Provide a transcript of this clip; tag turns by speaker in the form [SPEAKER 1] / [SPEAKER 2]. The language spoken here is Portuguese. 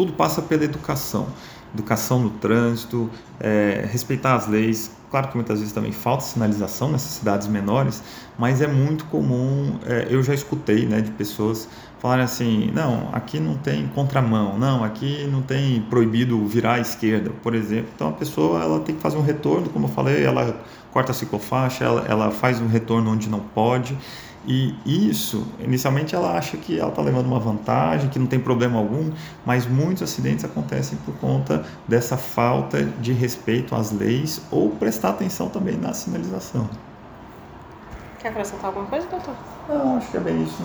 [SPEAKER 1] tudo passa pela educação. Educação no trânsito, é, respeitar as leis. Claro que muitas vezes também falta sinalização nessas cidades menores, mas é muito comum, é, eu já escutei né, de pessoas falarem assim, não, aqui não tem contramão, não, aqui não tem proibido virar à esquerda, por exemplo. Então a pessoa ela tem que fazer um retorno, como eu falei, ela corta a ciclofaixa, ela, ela faz um retorno onde não pode. E isso, inicialmente ela acha que ela está levando uma vantagem, que não tem problema algum, mas muitos acidentes acontecem por conta dessa falta de respeito às leis ou prestar atenção também na sinalização.
[SPEAKER 2] Quer acrescentar alguma coisa, doutor?
[SPEAKER 1] Não, acho que é bem isso mesmo.